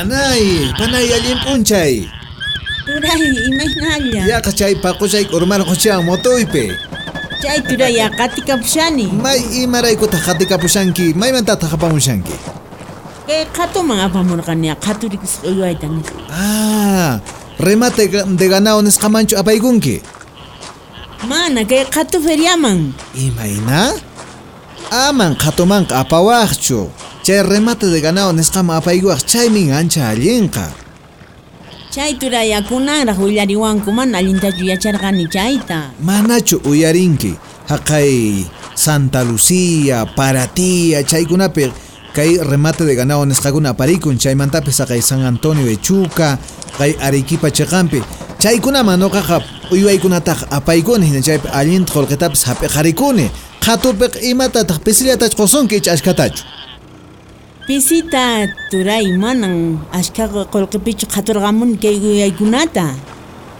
Panay, panay alin p'unchay. Turay, imaynalla. Yaqa chaypa qusay urmarqushan motuypi. Chay turay yaqati kapushani. May imaraykuta qatikapushanki, maymanta ki. Eh, qhatuman apamurqani, ay tani. Ah, remate de ganado nisqamanchu apaykunki. Mana kay kato feriaman. Imayna? Aman qhatumanqa apawaqchu. Chay remate de ganado nesqama apaykuwaq chaymin ancha allinqa. Chay turay akunanraq willariwanku mana allintachu yacharqani chayta. Manachu uyarinki haqay Santa Lucía, Paratía, chaykunapi kay remate de ganado nisqakuna aparikun chaymantapis haqay San Antonio de Chuca, kay Arequipa chiqampi chaykunaman nuqaqa uywaykunataq apaykuni hina chaypi allinta qullqitapis hapiqarikuni qhatupiq imatataq pisillatach qusunki ich ashkatachu Pisita turay manan ashkaqa qullqipichu qhaturqamun kay uyaykunata.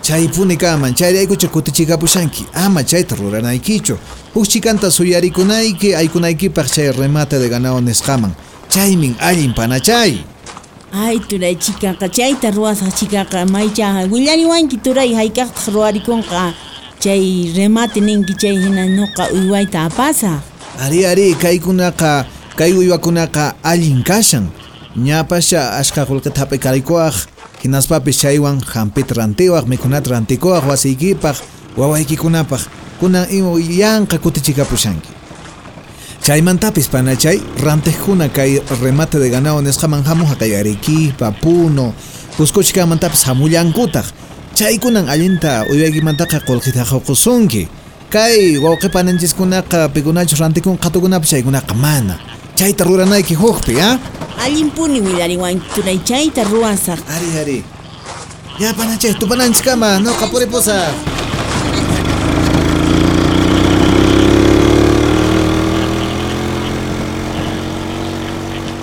chaypuni kaman chayraykucha kutichikapushanki ama chayta ruranaykichu huk chikanta suyarikunayki aykunaykipaq chay remate de ganado nisqaman chaymin allin panachay Ay turay chikaqa chayta ruwasaq chikaqa maycha willariwanki turay haykaqtaq ruwarikunqa chay remate ninki chay hina nuqa uywayta apasaq. ari ari kaykunaqa kay uywakunaqa allin kashan. Ñapasha ashka qullqita hap'ikarikuwaq hinaspapis chaywan hampita rantiwaq mikhunata rantikuwaq wasiykipaq wawaykikunapaq kunan ima yanqa kutichikapushanki chaymantapis panachay rantiqkuna kay remate de ganado nisqaman hamuqa kay Arequipa, Puno, Cuscochkamantapis hamullankutaq chaykunan allinta uywaykimantaqa qullqita hawqusunki kay wawqipananchikkunaqa pikunachu rantikun qhatukunapi chaykunaqa mana chayta ruranayki hukpi ha Allimpuni willariwanki turay chayta ruwasaq. ari ari ya panachay tupananchikama no qapuripusa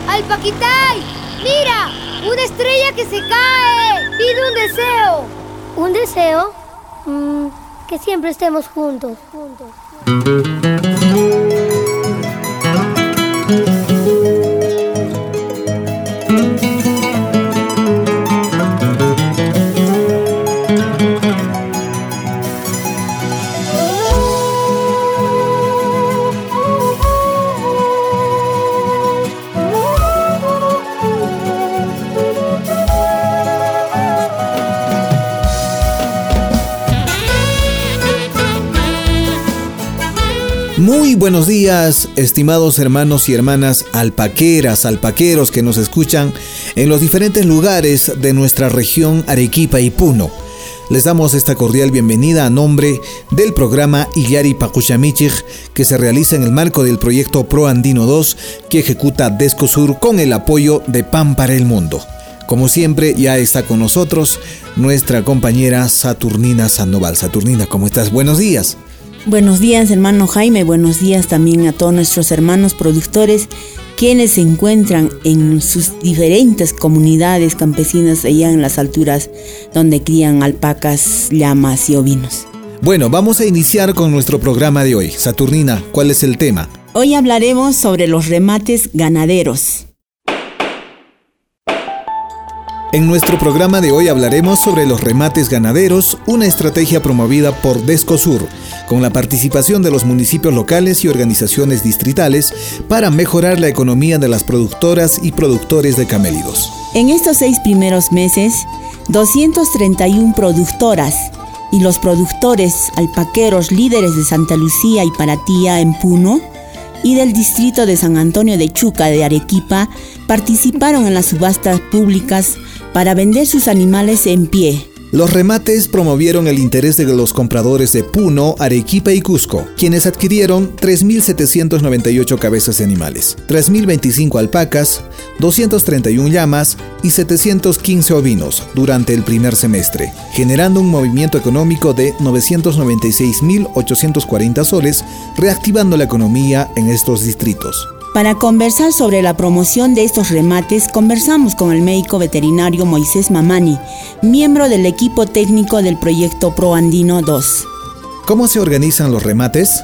¡Alpaquitay! ¡Mira! ¡Una estrella que se cae! ¡Pide un deseo! ¿Un deseo? Mm, que siempre estemos juntos. juntos. Muy buenos días, estimados hermanos y hermanas alpaqueras, alpaqueros que nos escuchan en los diferentes lugares de nuestra región Arequipa y Puno. Les damos esta cordial bienvenida a nombre del programa Illari Pacuchamichig que se realiza en el marco del proyecto Pro Andino 2 que ejecuta Descosur con el apoyo de Pan para el Mundo. Como siempre, ya está con nosotros nuestra compañera Saturnina Sandoval. Saturnina, ¿cómo estás? Buenos días. Buenos días, hermano Jaime. Buenos días también a todos nuestros hermanos productores quienes se encuentran en sus diferentes comunidades campesinas allá en las alturas donde crían alpacas, llamas y ovinos. Bueno, vamos a iniciar con nuestro programa de hoy. Saturnina, ¿cuál es el tema? Hoy hablaremos sobre los remates ganaderos. En nuestro programa de hoy hablaremos sobre los remates ganaderos, una estrategia promovida por Descosur, con la participación de los municipios locales y organizaciones distritales para mejorar la economía de las productoras y productores de camélidos. En estos seis primeros meses, 231 productoras y los productores alpaqueros líderes de Santa Lucía y Paratía en Puno y del distrito de San Antonio de Chuca de Arequipa participaron en las subastas públicas para vender sus animales en pie Los remates promovieron el interés de los compradores de Puno, Arequipa y Cusco, quienes adquirieron 3.798 cabezas de animales, 3.025 alpacas, 231 llamas y 715 ovinos durante el primer semestre, generando un movimiento económico de 996.840 soles, reactivando la economía en estos distritos. Para conversar sobre la promoción de estos remates, conversamos con el médico veterinario Moisés Mamani, miembro del equipo técnico del proyecto ProAndino 2. ¿Cómo se organizan los remates?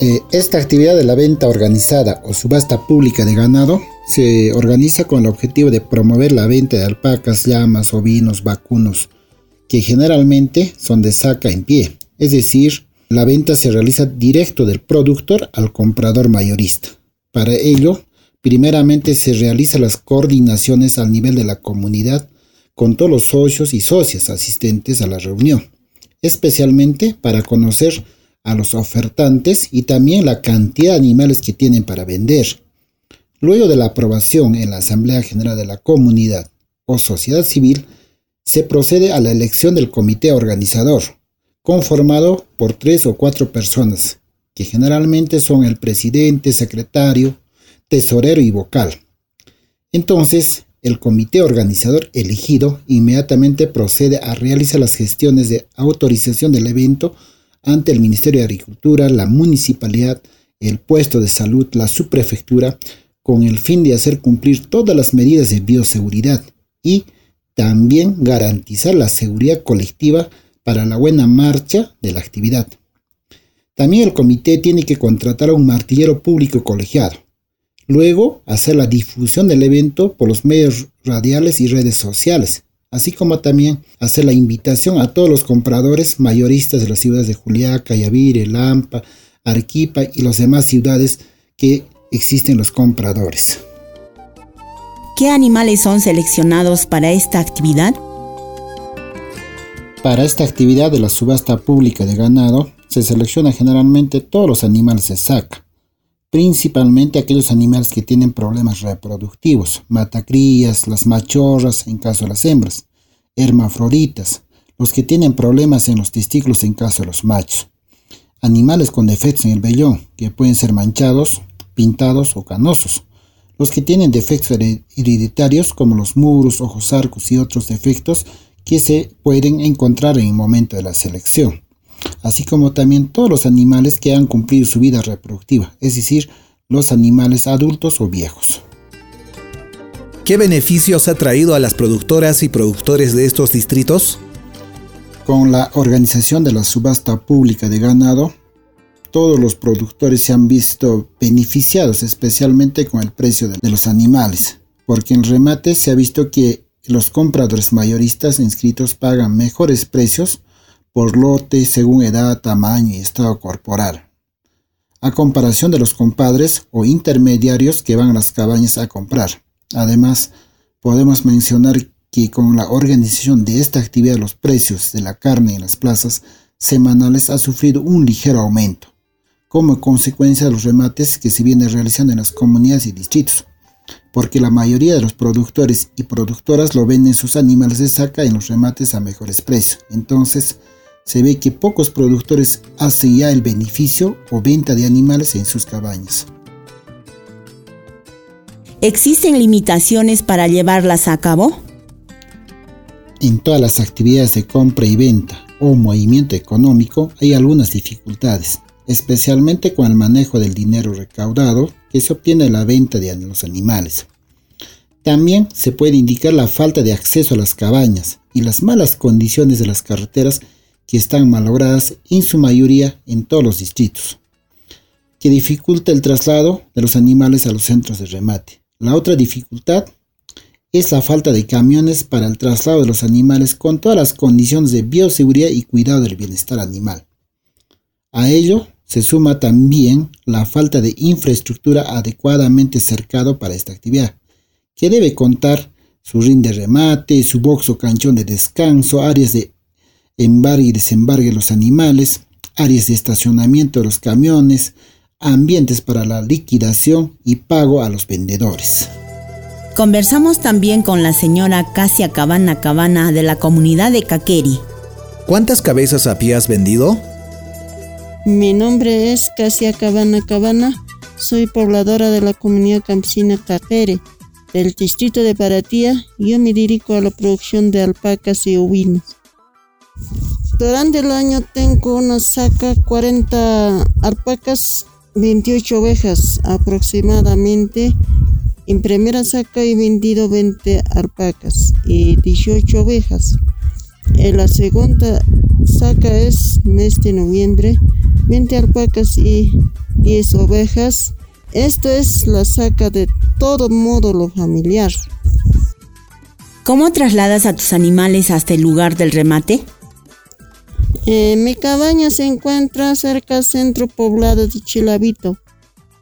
Eh, esta actividad de la venta organizada o subasta pública de ganado se organiza con el objetivo de promover la venta de alpacas, llamas, ovinos, vacunos, que generalmente son de saca en pie, es decir, la venta se realiza directo del productor al comprador mayorista. Para ello, primeramente se realizan las coordinaciones al nivel de la comunidad con todos los socios y socias asistentes a la reunión, especialmente para conocer a los ofertantes y también la cantidad de animales que tienen para vender. Luego de la aprobación en la Asamblea General de la Comunidad o Sociedad Civil, se procede a la elección del comité organizador, conformado por tres o cuatro personas, que generalmente son el presidente, secretario, tesorero y vocal. Entonces, el comité organizador elegido inmediatamente procede a realizar las gestiones de autorización del evento ante el Ministerio de Agricultura, la municipalidad, el puesto de salud, la subprefectura, con el fin de hacer cumplir todas las medidas de bioseguridad y también garantizar la seguridad colectiva para la buena marcha de la actividad. También el comité tiene que contratar a un martillero público colegiado. Luego, hacer la difusión del evento por los medios radiales y redes sociales, así como también hacer la invitación a todos los compradores mayoristas de las ciudades de Juliaca, Yavire, Lampa, Arequipa y las demás ciudades que existen los compradores. ¿Qué animales son seleccionados para esta actividad? Para esta actividad de la subasta pública de ganado, se selecciona generalmente todos los animales de saca, principalmente aquellos animales que tienen problemas reproductivos, matacrías, las machorras en caso de las hembras, hermafroditas, los que tienen problemas en los testículos en caso de los machos, animales con defectos en el vellón, que pueden ser manchados, pintados o canosos, los que tienen defectos hereditarios como los muros, ojos arcos y otros defectos que se pueden encontrar en el momento de la selección, así como también todos los animales que han cumplido su vida reproductiva, es decir, los animales adultos o viejos. ¿Qué beneficios ha traído a las productoras y productores de estos distritos? Con la organización de la subasta pública de ganado, todos los productores se han visto beneficiados, especialmente con el precio de los animales, porque en remate se ha visto que los compradores mayoristas inscritos pagan mejores precios por lote según edad, tamaño y estado corporal, a comparación de los compadres o intermediarios que van a las cabañas a comprar. Además, podemos mencionar que con la organización de esta actividad los precios de la carne en las plazas semanales ha sufrido un ligero aumento, como consecuencia de los remates que se vienen realizando en las comunidades y distritos porque la mayoría de los productores y productoras lo venden sus animales de saca en los remates a mejores precios. Entonces, se ve que pocos productores hacen ya el beneficio o venta de animales en sus cabañas. ¿Existen limitaciones para llevarlas a cabo? En todas las actividades de compra y venta o movimiento económico hay algunas dificultades especialmente con el manejo del dinero recaudado que se obtiene de la venta de los animales. También se puede indicar la falta de acceso a las cabañas y las malas condiciones de las carreteras que están malogradas en su mayoría en todos los distritos, que dificulta el traslado de los animales a los centros de remate. La otra dificultad es la falta de camiones para el traslado de los animales con todas las condiciones de bioseguridad y cuidado del bienestar animal. A ello se suma también la falta de infraestructura adecuadamente cercado para esta actividad, que debe contar su ring de remate, su box o canchón de descanso, áreas de embargue y desembargue de los animales, áreas de estacionamiento de los camiones, ambientes para la liquidación y pago a los vendedores. Conversamos también con la señora Casia Cabana Cabana de la comunidad de Caqueri. ¿Cuántas cabezas has vendido? Mi nombre es Casia Cabana Cabana. Soy pobladora de la comunidad campesina Caquere, del distrito de Paratía. Yo me dirijo a la producción de alpacas y ovinos. Durante el año tengo una saca 40 alpacas, 28 ovejas aproximadamente en primera saca he vendido 20 alpacas y 18 ovejas. En la segunda saca es mes de noviembre, 20 alpacas y 10 ovejas. Esto es la saca de todo módulo familiar. ¿Cómo trasladas a tus animales hasta el lugar del remate? Eh, mi cabaña se encuentra cerca del centro poblado de Chilavito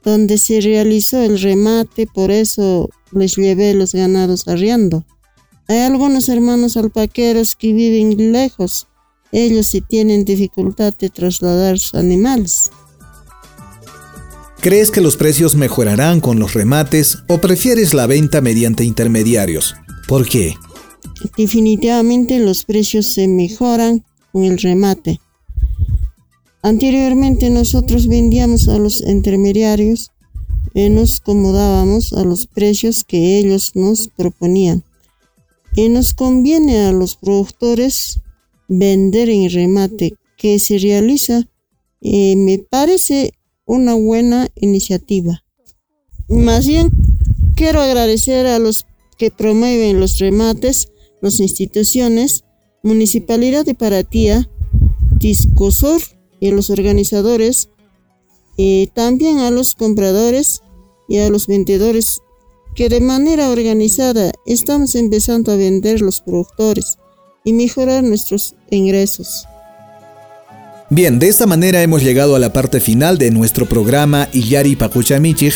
donde se realizó el remate, por eso les llevé los ganados arriando. Hay algunos hermanos alpaqueros que viven lejos, ellos sí tienen dificultad de trasladar sus animales. ¿Crees que los precios mejorarán con los remates o prefieres la venta mediante intermediarios? ¿Por qué? Definitivamente los precios se mejoran con el remate. Anteriormente nosotros vendíamos a los intermediarios y nos acomodábamos a los precios que ellos nos proponían. Y nos conviene a los productores vender en remate que se realiza y me parece una buena iniciativa. Más bien quiero agradecer a los que promueven los remates, las instituciones, Municipalidad de Paratía, Discosor, y los organizadores, y también a los compradores y a los vendedores, que de manera organizada estamos empezando a vender los productores y mejorar nuestros ingresos. Bien, de esta manera hemos llegado a la parte final de nuestro programa Iyari Pacuchamichig.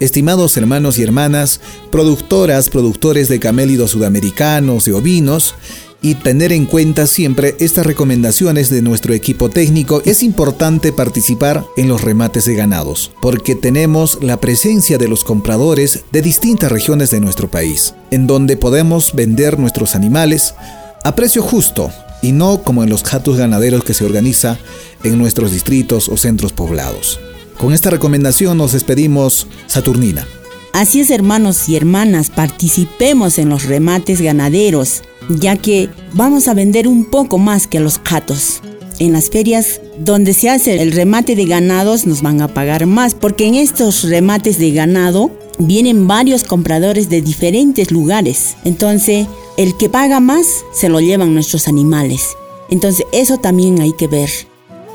Estimados hermanos y hermanas, productoras, productores de camélidos sudamericanos y ovinos, y tener en cuenta siempre estas recomendaciones de nuestro equipo técnico, es importante participar en los remates de ganados, porque tenemos la presencia de los compradores de distintas regiones de nuestro país, en donde podemos vender nuestros animales a precio justo y no como en los jatos ganaderos que se organiza en nuestros distritos o centros poblados. Con esta recomendación nos despedimos, Saturnina. Así es, hermanos y hermanas, participemos en los remates ganaderos ya que vamos a vender un poco más que los gatos. En las ferias donde se hace el remate de ganados nos van a pagar más, porque en estos remates de ganado vienen varios compradores de diferentes lugares. Entonces, el que paga más se lo llevan nuestros animales. Entonces, eso también hay que ver.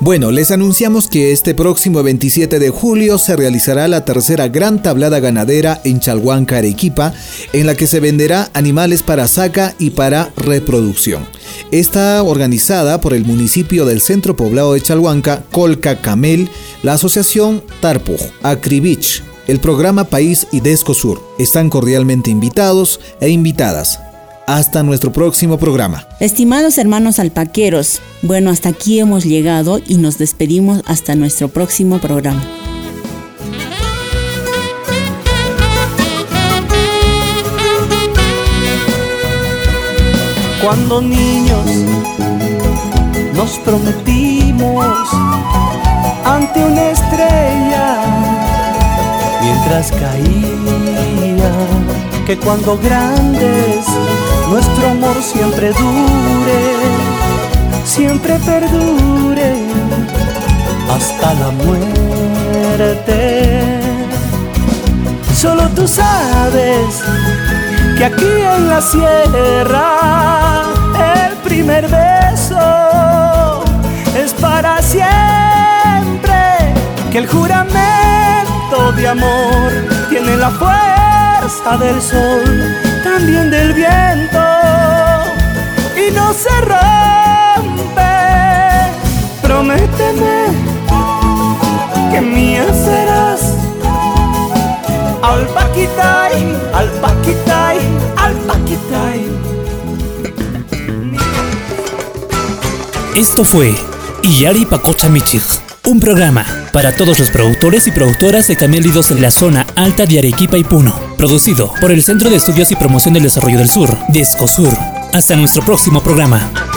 Bueno, les anunciamos que este próximo 27 de julio se realizará la tercera gran tablada ganadera en Chalhuanca, Arequipa, en la que se venderá animales para saca y para reproducción. Está organizada por el municipio del centro poblado de Chalhuanca, Colca Camel, la asociación Tarpuj, Acribich, el programa País y Descosur. Están cordialmente invitados e invitadas. Hasta nuestro próximo programa. Estimados hermanos alpaqueros, bueno, hasta aquí hemos llegado y nos despedimos hasta nuestro próximo programa. Cuando niños nos prometimos ante una estrella mientras caía que cuando grandes nuestro amor siempre dure, siempre perdure hasta la muerte. Solo tú sabes que aquí en la sierra el primer beso es para siempre, que el juramento de amor tiene la fuerza del sol también del viento y no se rompe. Prométeme que mía serás. Al paquitay, al paquitay, al paquitay. Esto fue Iyari Pacocha Michig Un programa para todos los productores y productoras de camélidos en la zona alta de Arequipa y Puno. Producido por el Centro de Estudios y Promoción del Desarrollo del Sur, Descosur. Hasta nuestro próximo programa.